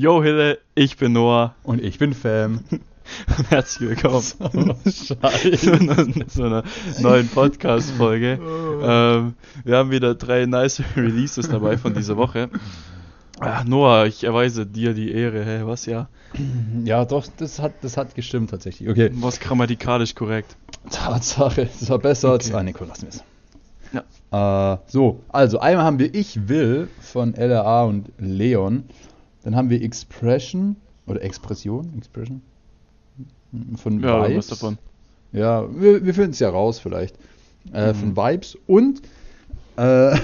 Yo Hille, ich bin Noah. Und ich bin Fam. Herzlich willkommen So, zu einer, zu einer neuen Podcast-Folge. Ähm, wir haben wieder drei nice Releases dabei von dieser Woche. Ah, Noah, ich erweise dir die Ehre. Hä, was ja? Ja, doch, das hat, das hat gestimmt tatsächlich. Okay. Was grammatikalisch korrekt? Tatsache, das war besser als. Okay. Ah, nee, komm, lassen wir es. Ja. Äh, so, also einmal haben wir Ich Will von LRA und Leon. Dann haben wir Expression oder Expression, Expression von Ja, was Vibes. davon. Ja, wir, wir finden es ja raus vielleicht. Äh, Mhm. Von Vibes und äh,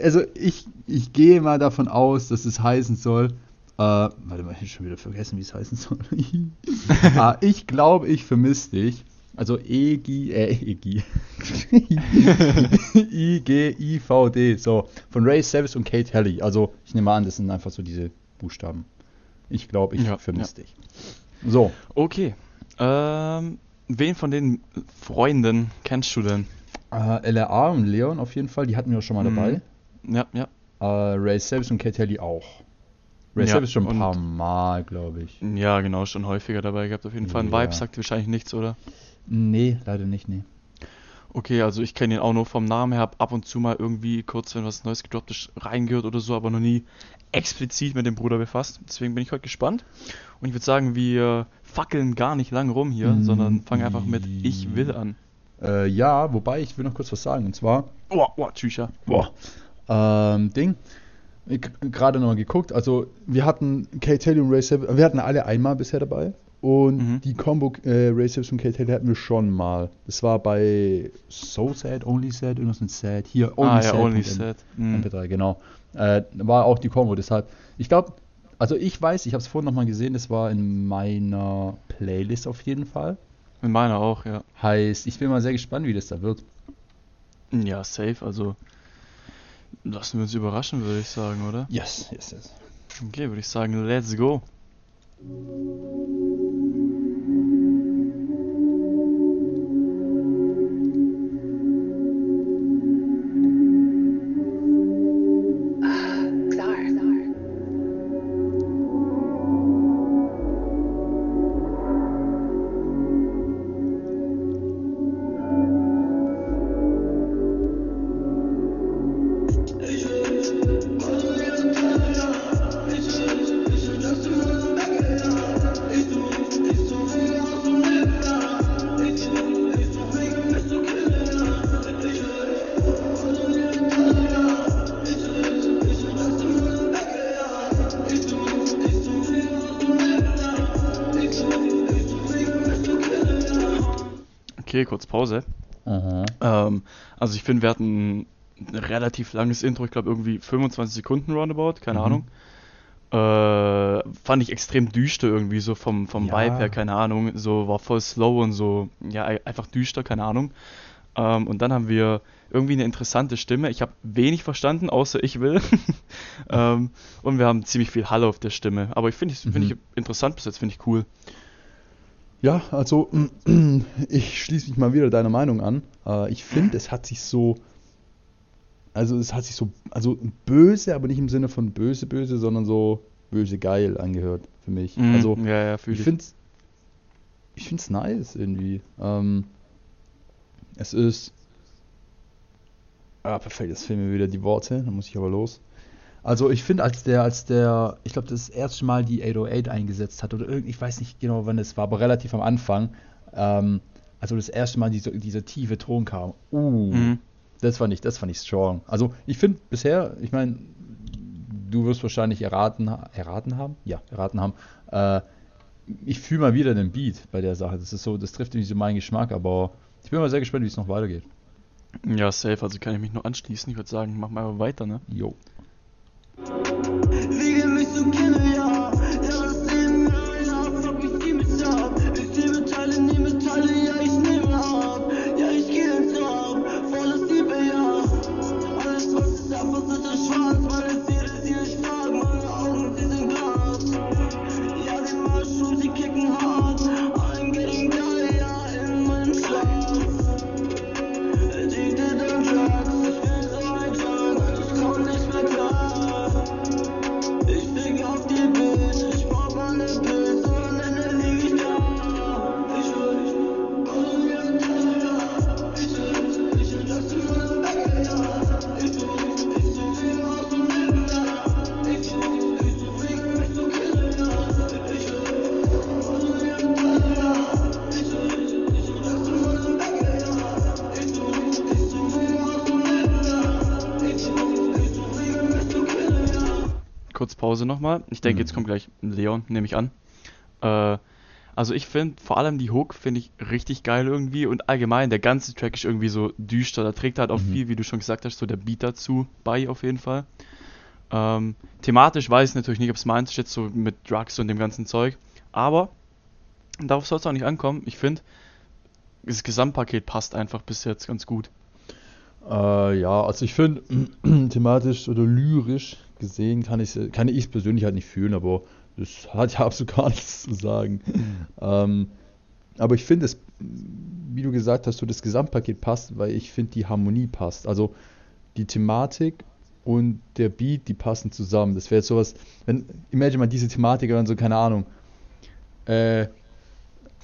also ich, ich gehe mal davon aus, dass es heißen soll. Äh, warte mal, ich habe schon wieder vergessen, wie es heißen soll. ah, ich glaube, ich vermisse dich. Also EGI, äh, EGI. I-G-I-V-D. So, von Ray Savage und Kate Helly. Also, ich nehme an, das sind einfach so diese Buchstaben. Ich glaube, ich Ja, vermisse dich. So, Okay. Ähm, wen von den Freunden kennst du denn? Äh, LRA und Leon auf jeden Fall, die hatten wir schon mal Mhm. dabei. Ja, ja. Äh, Ray Savage und Kate Helly auch. Ray Ja, Savage schon ein paar Mal, glaube ich. Ja, genau, schon häufiger dabei gehabt auf jeden Fall. Ein Ja. Vibe sagt dir wahrscheinlich nichts, oder? Nee, leider nicht, nee. Okay, also ich kenne ihn auch nur vom Namen her, hab ab und zu mal irgendwie kurz, wenn was Neues gedroppt ist, reingehört oder so, aber noch nie explizit mit dem Bruder befasst. Deswegen bin ich heute gespannt. Und ich würde sagen, wir fackeln gar nicht lang rum hier, Mm, sondern fangen einfach mit Ich will an. Äh, ja, wobei ich will noch kurz was sagen. Und zwar, Oh, oh, Tschücher. boah, ähm, Ding. Gerade noch mal geguckt. Also, wir hatten Ray Savage, wir hatten alle einmal bisher dabei. Und Mhm. die Combo äh, Savage und Kate Helly hatten wir schon mal. Das war bei So Sad, Only Sad, irgendwas mit Sad. Hier, Only ah, ja, Sad. Only mit Sad. Mhm. MP3, genau. Äh, war auch die Combo, deshalb. Ich glaube, also ich weiß, ich habe es vorhin nochmal gesehen, das war in meiner Playlist auf jeden Fall. Mit meiner auch, ja. Heißt, ich bin mal sehr gespannt, wie das da wird. Ja, safe, also lassen wir uns überraschen, würde ich sagen, oder? Yes, yes, yes. Okay, würde ich sagen, let's go. Thank you. Okay, kurz Pause. Ähm, also ich finde, wir hatten ein relativ langes Intro, ich glaube irgendwie 25 Sekunden roundabout, keine Mhm. Ahnung. Äh, fand ich extrem düster irgendwie, so vom, vom Ja. Vibe her, keine Ahnung. So war voll slow und so, ja, ei- einfach düster, keine Ahnung. Ähm, und dann haben wir irgendwie eine interessante Stimme. Ich habe wenig verstanden, außer ich will. ähm, und wir haben ziemlich viel Halle auf der Stimme. Aber ich finde es find Mhm. ich interessant bis jetzt, finde ich cool. Ja, also ich schließe mich mal wieder deiner Meinung an. Äh, ich finde, es hat sich so, also es hat sich so, also böse, aber nicht im Sinne von böse, böse, sondern so böse geil angehört für mich. Mhm, Also ja, ja, ich ich. finde es ich find's nice irgendwie. Ähm, es ist. Ah, perfekt, jetzt fehlen mir wieder die Worte, dann muss ich aber los. Also ich finde, als der, als der, ich glaube, das erste Mal die 808 eingesetzt hat, oder irgend, ich weiß nicht genau, wann es war, aber relativ am Anfang, ähm, also das erste Mal diese, dieser tiefe Ton kam, uh, Mhm. das fand ich, das fand ich strong. Also ich finde bisher, ich meine, du wirst wahrscheinlich erraten, erraten haben? Ja, erraten haben. Äh, ich fühle mal wieder den Beat bei der Sache. Das ist so, das trifft irgendwie so meinen Geschmack, aber ich bin mal sehr gespannt, wie es noch weitergeht. Ja, safe, also kann ich mich nur anschließen. Ich würde sagen, mach mal weiter, ne? Jo. Pause nochmal. Ich denke, Mhm. jetzt kommt gleich Leon, nehme ich an. Äh, also ich finde vor allem die Hook finde ich richtig geil irgendwie und allgemein der ganze Track ist irgendwie so düster. Da trägt halt auch Mhm. viel, wie du schon gesagt hast, so der Beat dazu bei auf jeden Fall. Ähm, thematisch weiß ich natürlich nicht, ob es meins ist jetzt so mit Drugs und dem ganzen Zeug. Aber darauf soll es auch nicht ankommen. Ich finde, das Gesamtpaket passt einfach bis jetzt ganz gut. Äh, ja, also ich finde, thematisch oder lyrisch gesehen kann ich kann ich es persönlich halt nicht fühlen, aber das hat ja absolut gar nichts zu sagen. ähm, aber ich finde es, wie du gesagt hast, so das Gesamtpaket passt, weil ich finde die Harmonie passt. Also die Thematik und der Beat, die passen zusammen. Das wäre jetzt sowas, wenn, imagine mal diese Thematik dann so, keine Ahnung, äh,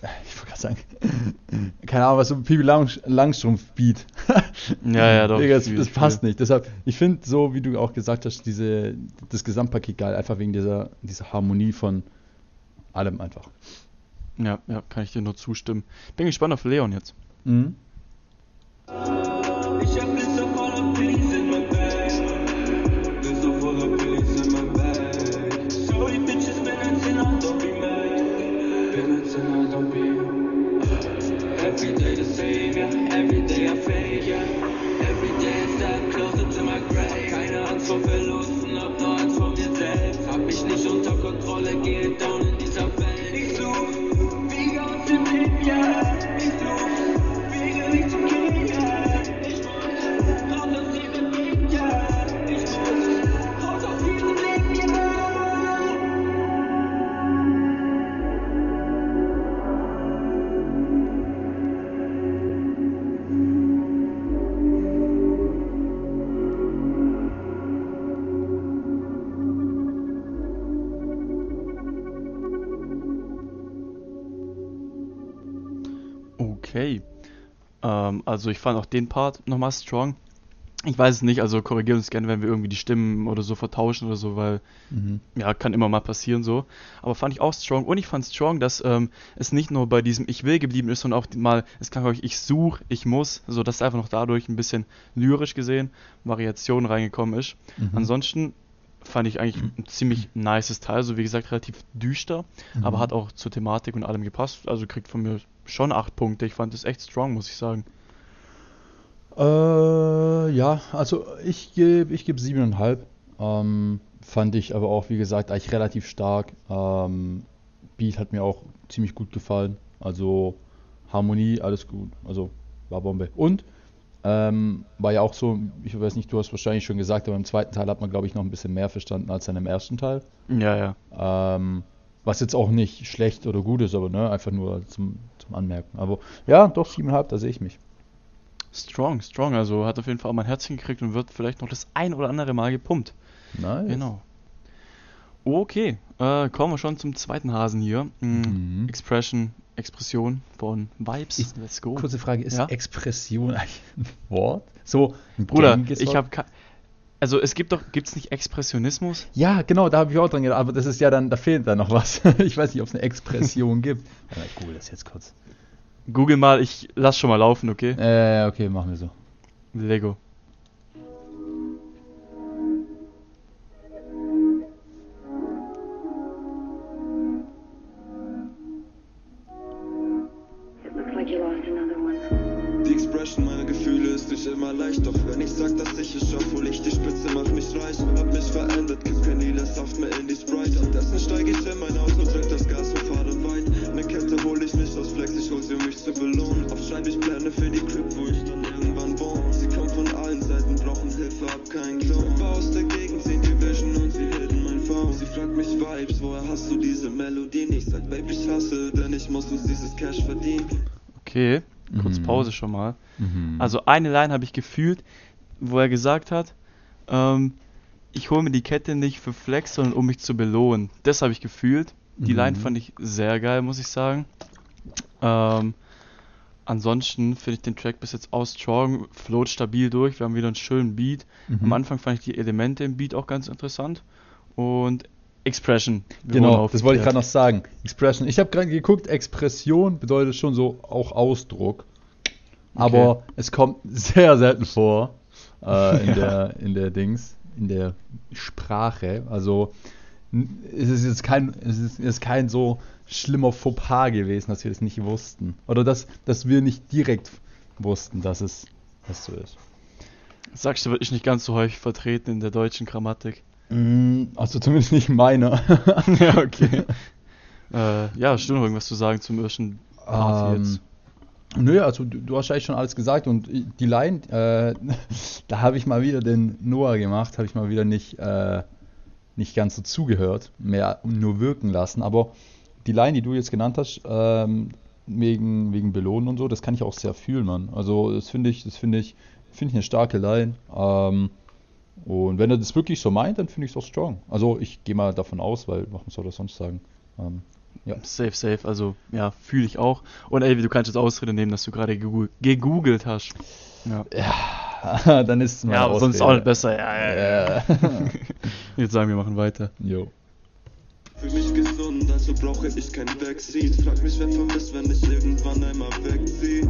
ich wollte gerade sagen, keine Ahnung, was so ein Pipi Lang Langstrumpf-Beat. Ja, ja, doch. Digga, das, das passt nicht. Deshalb, ich finde so, wie du auch gesagt hast, diese, das Gesamtpaket geil, einfach wegen dieser, dieser Harmonie von allem einfach. Ja, ja, kann ich dir nur zustimmen. Bin gespannt auf Leon jetzt. Mhm. Ich hab Okay. Ähm, also ich fand auch den Part nochmal strong. Ich weiß es nicht, also korrigiert uns gerne, wenn wir irgendwie die Stimmen oder so vertauschen oder so, weil Mhm. ja, kann immer mal passieren so. Aber fand ich auch strong und ich fand strong, dass ähm, es nicht nur bei diesem Ich will geblieben ist, sondern auch mal, es kann euch ich such, ich muss, so dass einfach noch dadurch ein bisschen lyrisch gesehen Variation reingekommen ist. Mhm. Ansonsten fand ich eigentlich ein ziemlich nices Teil, so wie gesagt relativ düster, aber Mhm. hat auch zur Thematik und allem gepasst. Also kriegt von mir schon acht Punkte. Ich fand es echt strong, muss ich sagen. Äh, ja, also ich gebe ich geb siebeneinhalb. Ähm, fand ich aber auch, wie gesagt, eigentlich relativ stark. Ähm, Beat hat mir auch ziemlich gut gefallen. Also Harmonie, alles gut. Also war Bombe. Und ähm, war ja auch so, ich weiß nicht, du hast wahrscheinlich schon gesagt, aber im zweiten Teil hat man, glaube ich, noch ein bisschen mehr verstanden als in dem ersten Teil. Ja, ja. Ähm, was jetzt auch nicht schlecht oder gut ist, aber ne, einfach nur zum, zum Anmerken. Aber ja, doch siebeneinhalb, da sehe ich mich. Strong, strong. Also hat auf jeden Fall auch mein Herzchen gekriegt und wird vielleicht noch das ein oder andere Mal gepumpt. Nice. Genau. Okay, äh, kommen wir schon zum zweiten Hasen hier. Mm, Mhm. Expression, Expression von Vibes. Ist- Let's go. Kurze Frage, ist Ja? Expression ein Wort? So ein Bruder, ich habe also es gibt doch, gibt's nicht Expressionismus? Ja, genau, da habe ich auch dran gedacht, aber das ist ja dann, da fehlt da noch was. Ich weiß nicht, ob es eine Expression gibt. Aber ich google das jetzt kurz. Google mal, ich lass schon mal laufen, okay? Äh, okay, machen wir so. Lego. Schon mal. Mhm. Also eine Line habe ich gefühlt, wo er gesagt hat, ähm, ich hole mir die Kette nicht für Flex, sondern um mich zu belohnen. Das habe ich gefühlt. Die Mhm. Line fand ich sehr geil, muss ich sagen. Ähm, ansonsten finde ich den Track bis jetzt auch strong, float stabil durch. Wir haben wieder einen schönen Beat. Mhm. Am Anfang fand ich die Elemente im Beat auch ganz interessant. Und Expression. Genau, das wollte ich gerade noch sagen. Expression. Ich habe gerade geguckt, Expression bedeutet schon so auch Ausdruck. Aber es kommt sehr selten vor äh, in, Ja. der, in der Dings, in der Sprache. Also es ist jetzt kein, es ist, ist kein so schlimmer Fauxpas gewesen, dass wir das nicht wussten. Oder dass, dass wir nicht direkt wussten, dass es dass so ist. Sagst du, wird ich nicht ganz so häufig vertreten in der deutschen Grammatik. Mm, Also zumindest nicht meiner. ja, okay. äh, ja, stimmt noch irgendwas zu sagen zum ersten Part Ähm, jetzt. Nö, also du, du hast eigentlich schon alles gesagt und die Line, äh, da habe ich mal wieder den Noah gemacht, habe ich mal wieder nicht, äh, nicht ganz so zugehört, mehr nur wirken lassen, aber die Line, die du jetzt genannt hast, ähm, wegen, wegen Belohnen und so, das kann ich auch sehr fühlen, Mann. Also das finde ich, das finde ich, finde ich eine starke Line. Ähm, und wenn er das wirklich so meint, dann finde ich es auch strong. Also ich gehe mal davon aus, weil, was soll er sonst sagen? Ähm, ja. Safe, safe. Also, ja, fühle ich auch. Und ey, du kannst jetzt Ausrede nehmen, dass du gerade gegoo- gegoogelt hast. Ja, dann ist es meine ja aber sonst auch nicht besser. Ja, ja, ja. Ja. Jetzt sagen wir machen weiter. Jo. Für mich gesund, also brauche ich kein Backseat. Frag mich, wer vermisst, wenn ich irgendwann einmal wegzieh.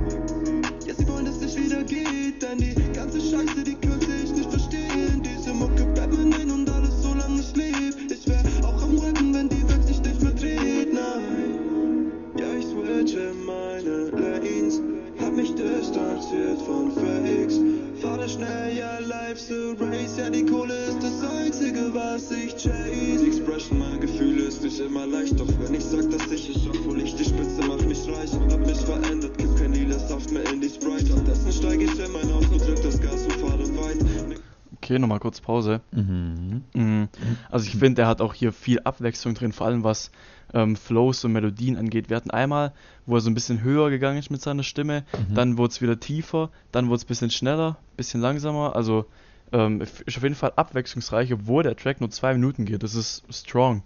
Okay, nochmal kurz Pause. Mhm. Mhm. Also ich finde, er hat auch hier viel Abwechslung drin, vor allem was ähm, Flows und Melodien angeht. Wir hatten einmal, wo er so ein bisschen höher gegangen ist mit seiner Stimme, dann wurde es wieder tiefer, dann wurde es ein bisschen schneller, bisschen langsamer. Also ähm, ist auf jeden Fall abwechslungsreich, obwohl der Track nur zwei Minuten geht. Das ist strong.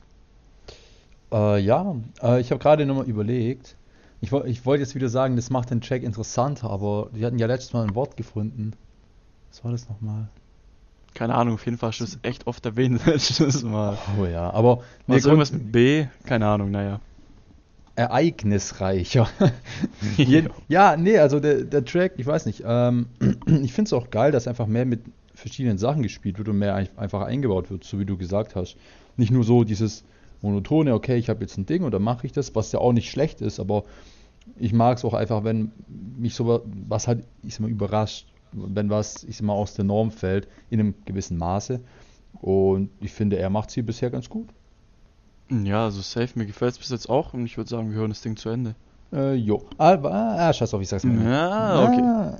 Äh, ja, äh, ich habe gerade nochmal überlegt. Ich, ich wollte jetzt wieder sagen, das macht den Track interessanter, aber wir hatten ja letztes Mal ein Wort gefunden. Was war das nochmal? Keine Ahnung, auf jeden Fall es echt oft erwähnt letztes Mal. Oh ja, aber nee, Also irgendwas mit B? Keine Ahnung, naja. ereignisreicher. Ja, nee, also der, der Track, ich weiß nicht, ähm, ich finde es auch geil, dass einfach mehr mit verschiedenen Sachen gespielt wird und mehr ein- einfach eingebaut wird, so wie du gesagt hast. Nicht nur so dieses monotone, okay, ich habe jetzt ein Ding und dann mache ich das, was ja auch nicht schlecht ist, aber ich mag es auch einfach, wenn mich so wa- was halt, ich sag mal, überrascht, wenn was, ich sag mal, aus der Norm fällt, in einem gewissen Maße. Und ich finde, er macht sie bisher ganz gut. Ja, also safe, mir gefällt es bis jetzt auch und ich würde sagen, wir hören das Ding zu Ende. Äh, jo. Aber, ah, scheiß auf, ich sag's mal. Ja, okay. Ah.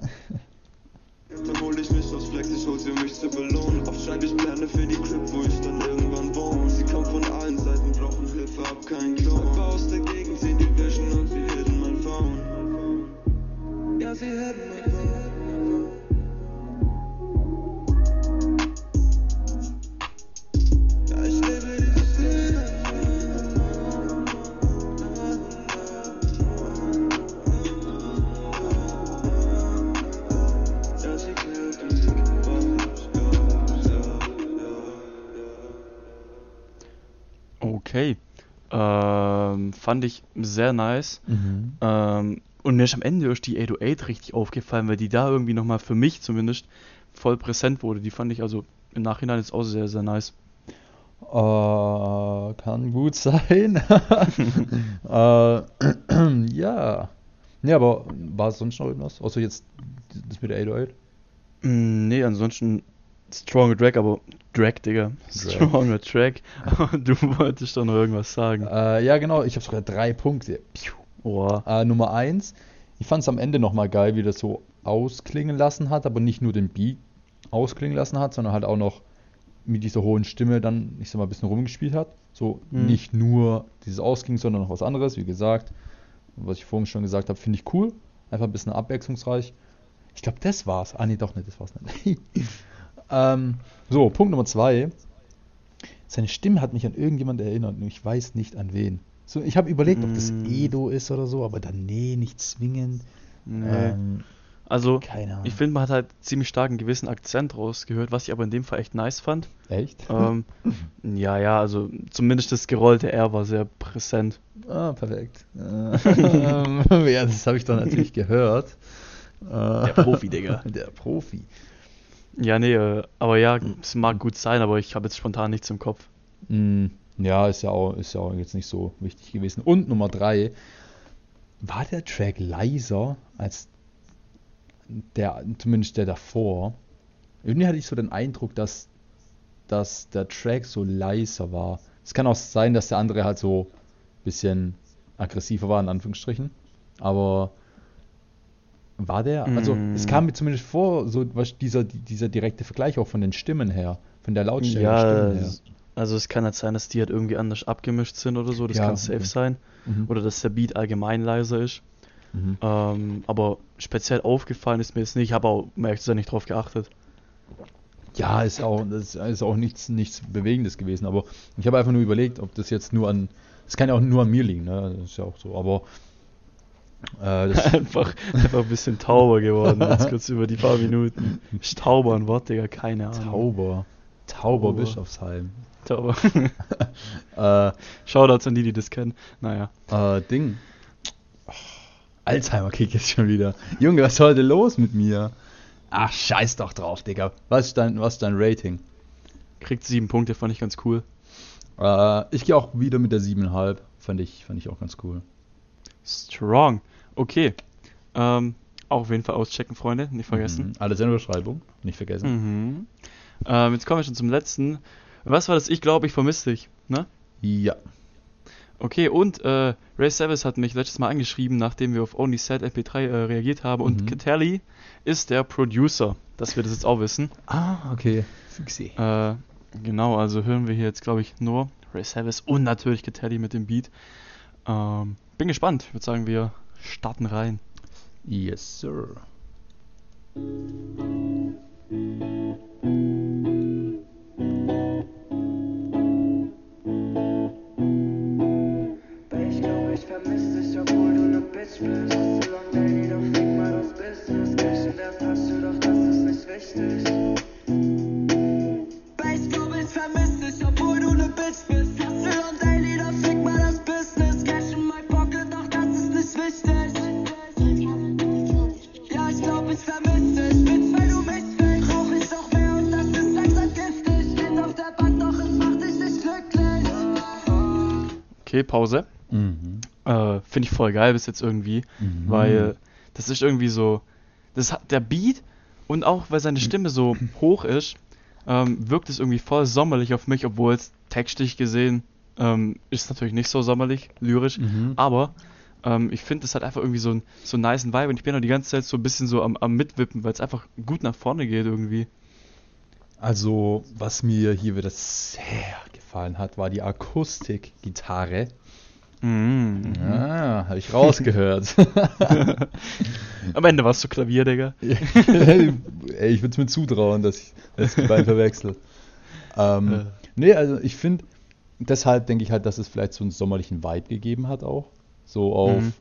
Fand ich sehr nice. Mhm. Ähm, und mir ist am Ende erst die 808 richtig aufgefallen, weil die da irgendwie nochmal für mich zumindest voll präsent wurde. Die fand ich also im Nachhinein jetzt auch sehr, sehr nice. Äh, kann gut sein. äh, ja. Nee, aber war es sonst noch irgendwas? Außer jetzt das mit der 808? Mm, nee, ansonsten stronger Track, aber Drag, Digga. Drag. Stronger Track. Aber du wolltest doch noch irgendwas sagen. Äh, ja, genau. Ich habe sogar drei Punkte. Boah. Äh, Nummer eins. Ich fand es am Ende nochmal geil, wie das so ausklingen lassen hat, aber nicht nur den Beat ausklingen lassen hat, sondern halt auch noch mit dieser hohen Stimme dann, ich sag mal, ein bisschen rumgespielt hat. So Mhm. nicht nur dieses Ausklingen, sondern noch was anderes, wie gesagt. Was ich vorhin schon gesagt habe, finde ich cool. Einfach ein bisschen abwechslungsreich. Ich glaube, das war's. Ah, nee, doch nicht, das war's nicht. ähm, so, Punkt Nummer zwei. Seine Stimme hat mich an irgendjemand erinnert, nur ich weiß nicht an wen. So, ich habe überlegt, ob das Mm. Edo ist oder so, aber dann nee, nicht zwingend. Nee. Ähm, also, ich finde, man hat halt ziemlich stark einen gewissen Akzent rausgehört, was ich aber in dem Fall echt nice fand. Echt? ähm, ja, ja, also zumindest das gerollte R war sehr präsent. Ah, perfekt. Ähm, ja, das habe ich doch natürlich gehört. Der Profi, Digga. Der Profi. Ja, nee, äh, aber ja, es mag gut sein, aber ich habe jetzt spontan nichts im Kopf. Mm, Ja, ist ja auch, ist ja auch jetzt nicht so wichtig gewesen. Und Nummer drei, war der Track leiser als der, zumindest der davor? Irgendwie hatte ich so den Eindruck, dass, dass der Track so leiser war. Es kann auch sein, dass der andere halt so ein bisschen aggressiver war, in Anführungsstrichen. Aber war der, also Mm. es kam mir zumindest vor, so was dieser, dieser direkte Vergleich auch von den Stimmen her, von der Lautstärke Ja, Stimmen her. also es kann halt sein, dass die halt irgendwie anders abgemischt sind oder so, das Ja, kann safe okay. sein. Mhm. Oder dass der Beat allgemein leiser ist. Mhm. Ähm, aber speziell aufgefallen ist mir jetzt nicht, ich habe auch, zu sein, nicht drauf geachtet. Ja, ist auch, das ist auch nichts, nichts Bewegendes gewesen, aber ich habe einfach nur überlegt, ob das jetzt nur an, das kann ja auch nur an mir liegen, ne? Das ist ja auch so, aber einfach, einfach ein bisschen tauber geworden, jetzt kurz über die paar Minuten. Ist Tauber ein Wort, Digga, keine Ahnung. Tauber, Tauber Tauber. Bischofsheim. Tauber. Äh, Shoutouts an die, die das kennen. Naja. äh, Ding. Oh, Alzheimer-Kick jetzt schon wieder. Junge, was ist heute los mit mir? Ach, scheiß doch drauf, Digga. Was ist dein, was ist dein Rating? Kriegt sieben Punkte, fand ich ganz cool. Äh, ich gehe auch wieder mit der 7,5. Fand ich, fand ich auch ganz cool. Strong. Okay. Ähm, auch auf jeden Fall auschecken, Freunde. Nicht vergessen. Mhm. Alles in der Beschreibung, nicht vergessen. Mhm. Ähm, jetzt kommen wir schon zum letzten. Was war das? Ich glaube, ich vermisse dich. Ne? Ja. Okay, und äh, Ray Savage hat mich letztes Mal angeschrieben, nachdem wir auf Only Sad MP3 äh, reagiert haben. Und Mhm. Catelli ist der Producer, dass wir das jetzt auch wissen. Ah, okay. Fixi. Äh, genau, also hören wir hier jetzt, glaube ich, nur Ray Savage und natürlich Catelli mit dem Beat. Ähm, bin gespannt. Ich würde sagen, wir starten rein. Yes, sir. Pause. Mhm. Äh, Finde ich voll geil bis jetzt irgendwie, Mhm. weil das ist irgendwie so, das hat der Beat und auch weil seine Stimme so hoch ist, ähm, wirkt es irgendwie voll sommerlich auf mich, obwohl es textlich gesehen ähm, ist natürlich nicht so sommerlich, lyrisch, Mhm. aber ähm, ich finde, es hat einfach irgendwie so ein so einen niceen Vibe und ich bin auch die ganze Zeit so ein bisschen so am, am Mitwippen, weil es einfach gut nach vorne geht irgendwie. Also, was mir hier wieder sehr gefallen hat, war die Akustikgitarre. Mhm. Ah, habe ich rausgehört. Am Ende warst du Klavier, Digga. Ey, ich würde es mir zutrauen, dass ich, die beiden verwechsel. Ähm, Äh. Nee, also ich finde, deshalb denke ich halt, dass es vielleicht so einen sommerlichen Vibe gegeben hat auch. So auf, Mhm.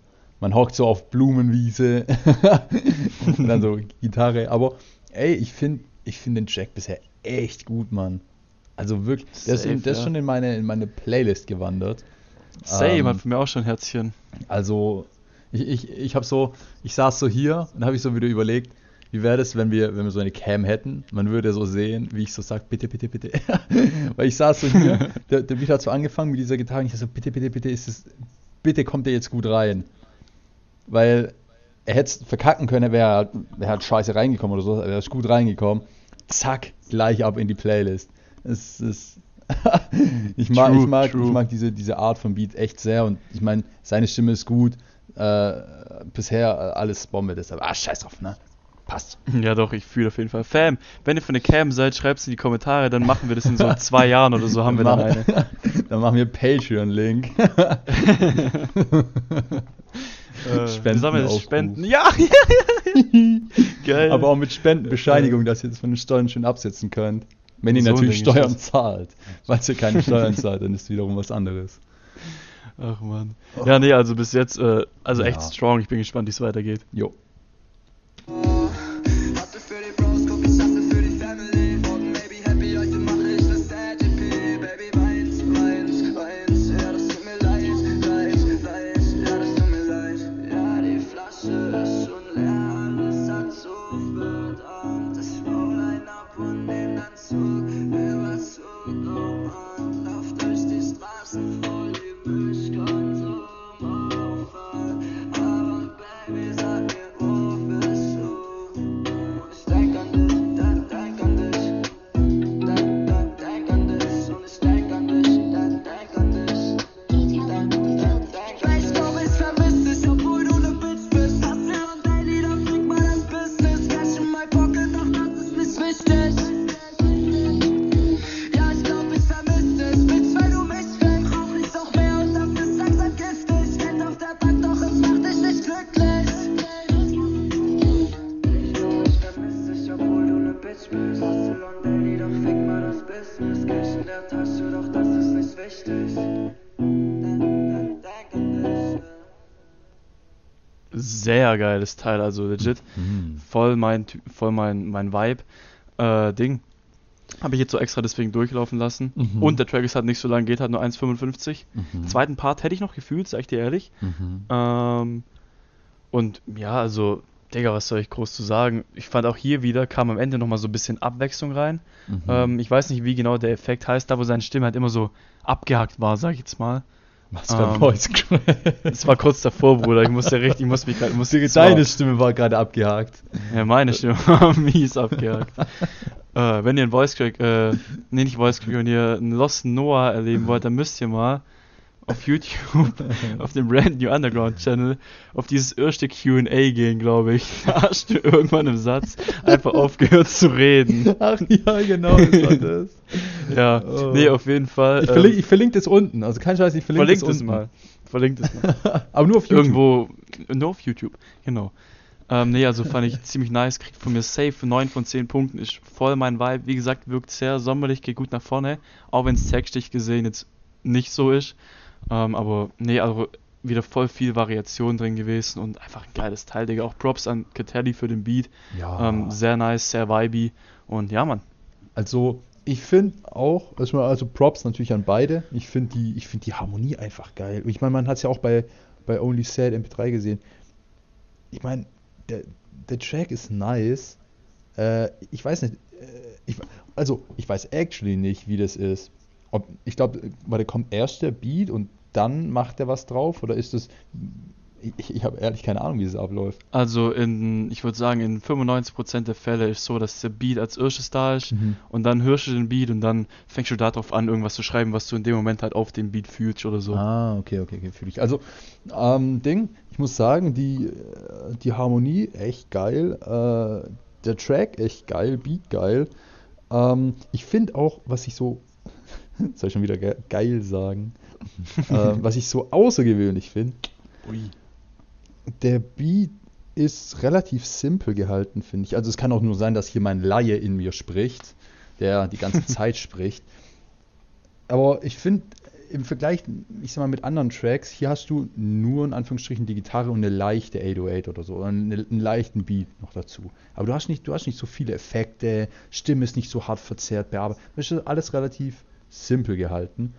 man hockt so auf Blumenwiese und dann so Gitarre. Aber ey, ich finde ich find den Jack bisher echt gut, Mann. Also wirklich, der ist, in, Safe, ist ja. schon in meine, in meine Playlist gewandert. Same Ähm, hat für mir auch schon ein Herzchen. Also, ich, ich, ich habe so, ich saß so hier und habe ich so wieder überlegt, wie wäre das, wenn wir, wenn wir so eine Cam hätten? Man würde so sehen, wie ich so sage, bitte, bitte, bitte. Weil ich saß so hier, der, der Beat hat so angefangen mit dieser Gitarre und ich so, bitte, bitte, bitte, ist es, bitte kommt der jetzt gut rein. Weil er hätte es verkacken können, er wäre halt, wär halt scheiße reingekommen oder so, er ist gut reingekommen. Zack, gleich ab in die Playlist. Es ist. ich mag, True, ich mag, true. ich mag diese, diese Art von Beat echt sehr und ich meine, seine Stimme ist gut. Äh, bisher äh, alles Bombe, deshalb, ah, scheiß drauf, ne? Passt. Ja doch, ich fühle auf jeden Fall. Fam, wenn ihr für eine Cam seid, schreibt es in die Kommentare, dann machen wir das in so zwei Jahren oder so, haben wir dann eine. Dann machen wir Patreon-Link. Äh, Spenden sammeln. Spenden. Ja, ja, ja. Geil. Aber auch mit Spendenbescheinigung, dass ihr das von den Steuern schön absetzen könnt. Wenn ihr So natürlich Steuern zahlt. Falls ihr keine Steuern zahlt, dann ist wiederum was anderes. Ach man. Ja, nee, also bis jetzt, äh, also echt Ja. strong. Ich bin gespannt, wie es weitergeht. Jo. Sehr geiles Teil, also legit. Mhm. Voll mein, voll mein, mein Vibe. Äh, Ding. Habe ich jetzt so extra deswegen durchlaufen lassen. Mhm. Und der Track ist halt nicht so lang, geht halt nur 1,55. Mhm. Zweiten Part hätte ich noch gefühlt, sag ich dir ehrlich. Mhm. Ähm, und ja, also, Digga, was soll ich groß zu sagen? Ich fand auch hier wieder, kam am Ende nochmal so ein bisschen Abwechslung rein. Mhm. Ähm, ich weiß nicht, wie genau der Effekt heißt, da wo seine Stimme halt immer so abgehackt war, sag ich jetzt mal. Was für ein ähm, Voice Crack. Es war kurz davor, Bruder. Ich musste richtig, ich muss mich grad- musste Deine Stimme war gerade abgehakt. Ja, meine Stimme war mies abgehakt. äh, wenn ihr einen Voice Crack, äh, nee, nicht Voice Crack, wenn ihr einen Lost Noah erleben wollt, dann müsst ihr mal auf YouTube, auf dem Brand New Underground Channel, auf dieses erste Q&A gehen, glaube ich. Da hast du irgendwann im Satz einfach aufgehört zu reden. Ach ja, genau, das war das. Ja, Oh. nee, auf jeden Fall. Ich ähm, verlinke, ich verlinke das unten. Also kein Scheiß, ich verlinke verlinkt das es unten. mal. Verlinkt es mal. Aber nur auf YouTube. Irgendwo, nur auf YouTube, genau. Ähm, nee, also fand ich ziemlich nice, kriegt von mir safe 9 von 10 Punkten, ist voll mein Vibe. Wie gesagt, wirkt sehr sommerlich, geht gut nach vorne, auch wenn es textlich gesehen jetzt nicht so ist. Ähm, aber nee, also wieder voll viel Variation drin gewesen und einfach ein geiles Teil, Digga. Auch Props an Catelli für den Beat. Ja. Ähm, sehr nice, sehr vibey und ja, Mann. Also, ich finde auch, erstmal also Props natürlich an beide. Ich finde die, ich finde die Harmonie einfach geil. Ich meine, man hat es ja auch bei, bei Only Sad MP3 gesehen. Ich meine, der, der Track ist nice. Äh, ich weiß nicht, äh, ich, also ich weiß actually nicht, wie das ist. Ob, ich glaube, warte, kommt erst der Beat und dann macht er was drauf? Oder ist das. Ich, ich habe ehrlich keine Ahnung, wie das abläuft. Also in, ich würde sagen, in 95% der Fälle ist so, dass der Beat als erstes da ist Mhm. und dann hörst du den Beat und dann fängst du darauf an, irgendwas zu schreiben, was du in dem Moment halt auf dem Beat fühlst oder so. Ah, okay, okay, okay, fühle ich. Also, ähm, Ding, ich muss sagen, die, äh, die Harmonie echt geil, äh, der Track echt geil, Beat geil. Ähm, ich finde auch, was ich so, soll ich schon wieder ge geil sagen, äh, was ich so außergewöhnlich finde, der Beat ist relativ simpel gehalten, finde ich. Also es kann auch nur sein, dass hier mein Laie in mir spricht, der die ganze Zeit spricht. Aber ich finde, im Vergleich, ich sag mal, mit anderen Tracks, hier hast du nur in Anführungsstrichen die Gitarre und eine leichte 808 oder so, oder eine, einen leichten Beat noch dazu. Aber du hast nicht, du hast nicht so viele Effekte, Stimme ist nicht so hart verzerrt bearbeitet. Das ist alles relativ simpel gehalten.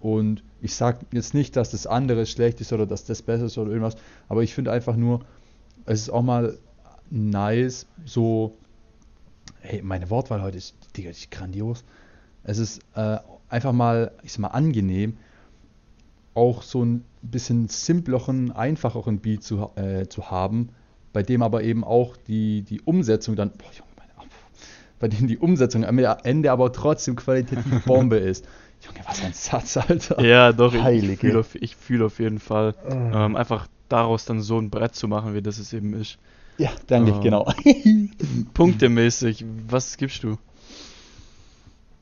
Und ich sage jetzt nicht, dass das andere schlecht ist oder dass das besser ist oder irgendwas, aber ich finde einfach nur, es ist auch mal nice, so, hey, meine Wortwahl heute ist, Digga, ist grandios. Es ist äh, einfach mal, ich sag mal, angenehm, auch so ein bisschen simpleren, einfacheren Beat zu, äh, zu haben, bei dem aber eben auch die, die Umsetzung dann, boah, bei dem die Umsetzung am Ende aber trotzdem qualitativ Bombe ist. Junge, was ein Satz, Alter. Ja, doch, ich Heilige. fühle auf, ich fühl auf jeden Fall, Ah. ähm, einfach daraus dann so ein Brett zu machen, wie das es eben ist. Ja, danke, Ah. genau. Punktemäßig, was gibst du?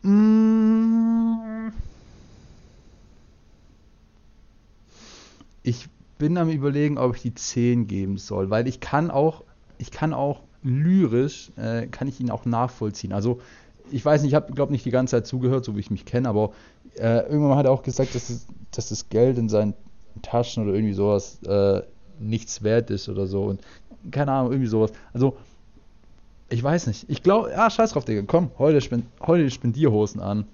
Mm. Ich bin am überlegen, ob ich die 10 geben soll, weil ich kann auch, ich kann auch lyrisch, äh, kann ich ihn auch nachvollziehen. Also ich weiß nicht, ich habe, glaube nicht die ganze Zeit zugehört, so wie ich mich kenne, aber äh, irgendwann hat er auch gesagt, dass, es, dass das Geld in seinen Taschen oder irgendwie sowas äh, nichts wert ist oder so und keine Ahnung, irgendwie sowas. Also ich weiß nicht. Ich glaube, ja, scheiß drauf, Digga. Komm, heute, spend, heute Spendierhosen an.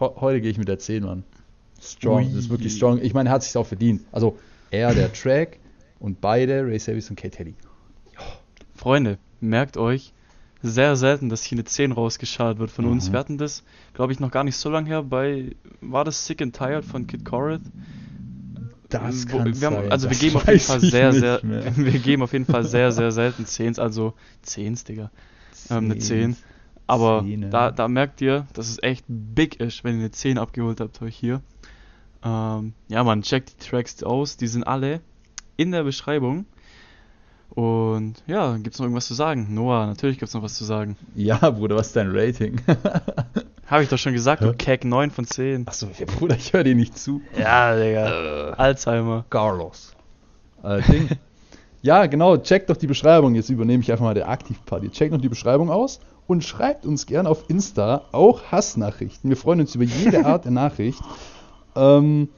Ho heute gehe ich mit der 10, Mann. Strong, das ist wirklich Ui. strong. Ich meine, er hat sich auch verdient. Also, er, der Track und beide, Ray Savis und Kate Teddy. Freunde, merkt euch, sehr selten, dass hier eine 10 rausgeschaltet wird von uns. Mhm. Wir hatten das, glaube ich, noch gar nicht so lange her bei, war das Sick and Tired von Kid Corinth? Das kann wir haben, sein. Also wir das geben auf jeden Fall sehr, sehr, mehr. wir geben auf jeden Fall sehr, sehr selten 10s, also 10s, Digga. Ähm, eine 10. Aber Zehne. da, da merkt ihr, dass es echt big ist, wenn ihr eine 10 abgeholt habt euch hier. Ähm, ja, man, checkt die Tracks aus, die sind alle in der Beschreibung. Und ja, gibt's noch irgendwas zu sagen? Noah, natürlich gibt's noch was zu sagen. Ja, Bruder, was ist dein Rating? Habe ich doch schon gesagt, du? Keck 9 von 10. Achso, ja, Bruder, ich höre dir nicht zu. Ja, Digga. Alzheimer. Carlos. Äh, Ding. ja, genau, checkt doch die Beschreibung. Jetzt übernehme ich einfach mal der Aktivparty. Checkt noch die Beschreibung aus und schreibt uns gerne auf Insta auch Hassnachrichten. Wir freuen uns über jede Art der Nachricht. Ähm,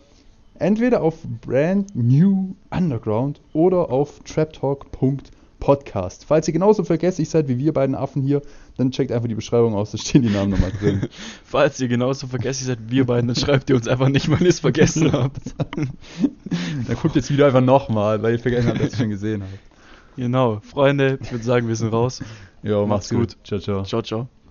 Entweder auf Brand New Underground oder auf traptalk.podcast. Falls ihr genauso vergesslich seid wie wir beiden Affen hier, dann checkt einfach die Beschreibung aus, da stehen die Namen nochmal drin. Falls ihr genauso vergesslich seid wie wir beiden, dann schreibt ihr uns einfach nicht, weil ihr es vergessen habt. Dann guckt jetzt wieder einfach nochmal, weil ihr vergessen habt, dass ihr schon gesehen habt. Genau. Freunde, ich würde sagen, wir sind raus. Jo, Macht's macht's gut. Ciao, ciao. Ciao, ciao.